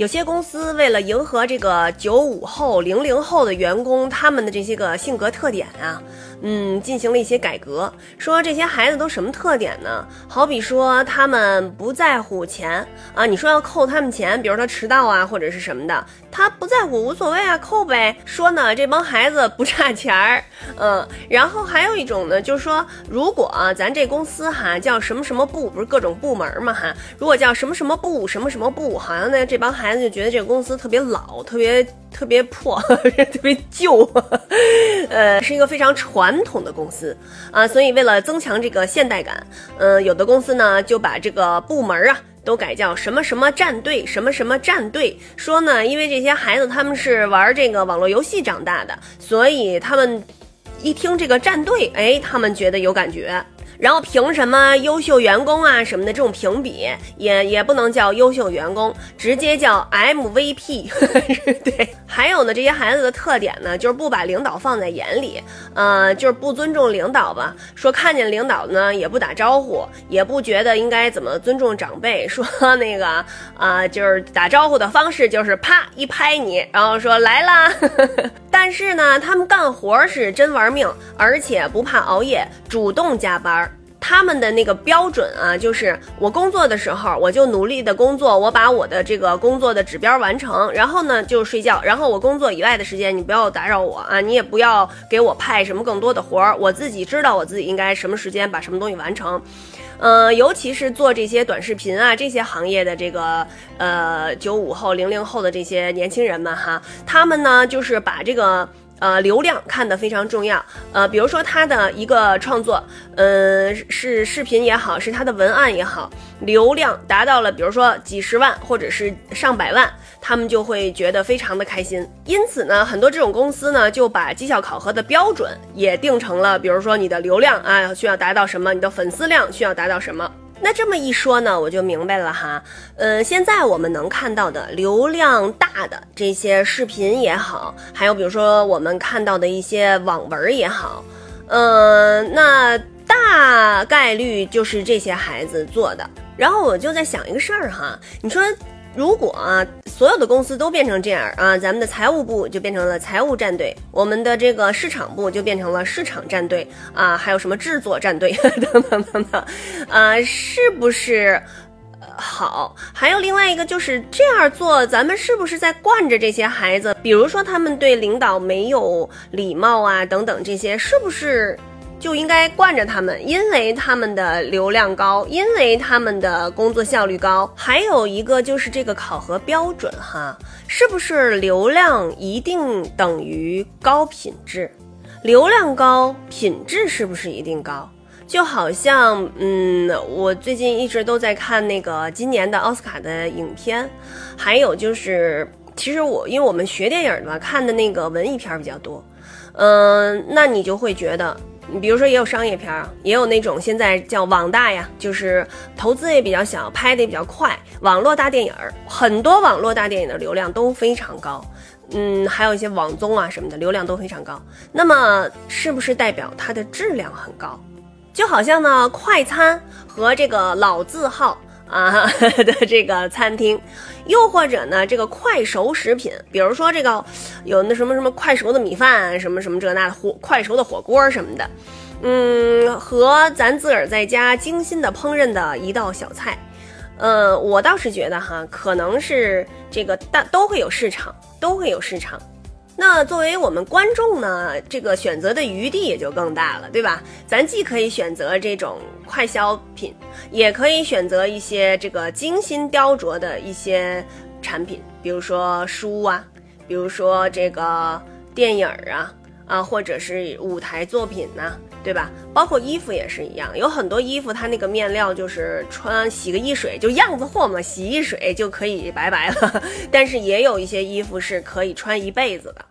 有些公司为了迎合这个九五后、零零后的员工，他们的这些个性格特点啊，嗯，进行了一些改革。说这些孩子都什么特点呢？好比说他们不在乎钱啊，你说要扣他们钱，比如说迟到啊或者是什么的，他不在乎，无所谓啊，扣呗。说呢，这帮孩子不差钱儿，嗯。然后还有一种呢，就是说，如果咱这公司哈叫什么什么部，不是各种部门嘛哈，如果叫什么什么部、什么什么部，好像呢这帮孩孩子就觉得这个公司特别老，特别特别破，特别旧，呃，是一个非常传统的公司啊。所以为了增强这个现代感，呃，有的公司呢就把这个部门啊都改叫什么什么战队，什么什么战队。说呢，因为这些孩子他们是玩这个网络游戏长大的，所以他们一听这个战队，哎，他们觉得有感觉。然后凭什么优秀员工啊什么的这种评比也也不能叫优秀员工，直接叫 MVP。对，还有呢，这些孩子的特点呢，就是不把领导放在眼里，呃，就是不尊重领导吧。说看见领导呢也不打招呼，也不觉得应该怎么尊重长辈。说那个啊，就是打招呼的方式就是啪一拍你，然后说 来啦。但是呢，他们干活是真玩命，而且不怕熬夜，主动加班。他们的那个标准啊，就是我工作的时候，我就努力的工作，我把我的这个工作的指标完成，然后呢就睡觉。然后我工作以外的时间，你不要打扰我啊，你也不要给我派什么更多的活儿，我自己知道我自己应该什么时间把什么东西完成。呃，尤其是做这些短视频啊这些行业的这个呃九五后、零零后的这些年轻人们哈，他们呢就是把这个。呃，流量看得非常重要。呃，比如说他的一个创作，呃，是视频也好，是他的文案也好，流量达到了，比如说几十万或者是上百万，他们就会觉得非常的开心。因此呢，很多这种公司呢，就把绩效考核的标准也定成了，比如说你的流量啊需要达到什么，你的粉丝量需要达到什么。那这么一说呢，我就明白了哈。嗯，现在我们能看到的流量大的这些视频也好，还有比如说我们看到的一些网文也好，嗯，那大概率就是这些孩子做的。然后我就在想一个事儿哈，你说。如果啊，所有的公司都变成这样啊，咱们的财务部就变成了财务战队，我们的这个市场部就变成了市场战队啊，还有什么制作战队 等等等等，啊，是不是好？还有另外一个就是这样做，咱们是不是在惯着这些孩子？比如说他们对领导没有礼貌啊，等等这些，是不是？就应该惯着他们，因为他们的流量高，因为他们的工作效率高。还有一个就是这个考核标准哈，是不是流量一定等于高品质？流量高，品质是不是一定高？就好像，嗯，我最近一直都在看那个今年的奥斯卡的影片，还有就是，其实我因为我们学电影的嘛，看的那个文艺片比较多，嗯，那你就会觉得。你比如说，也有商业片儿，也有那种现在叫网大呀，就是投资也比较小，拍的也比较快，网络大电影儿，很多网络大电影的流量都非常高，嗯，还有一些网综啊什么的，流量都非常高。那么是不是代表它的质量很高？就好像呢，快餐和这个老字号。啊的这个餐厅，又或者呢，这个快熟食品，比如说这个有那什么什么快熟的米饭，什么什么这那的火快熟的火锅什么的，嗯，和咱自个儿在家精心的烹饪的一道小菜，呃，我倒是觉得哈，可能是这个大都会有市场，都会有市场。那作为我们观众呢，这个选择的余地也就更大了，对吧？咱既可以选择这种快消品，也可以选择一些这个精心雕琢的一些产品，比如说书啊，比如说这个电影啊，啊，或者是舞台作品呐，对吧？包括衣服也是一样，有很多衣服它那个面料就是穿洗个一水就样子货嘛，洗一水就可以拜拜了。但是也有一些衣服是可以穿一辈子的。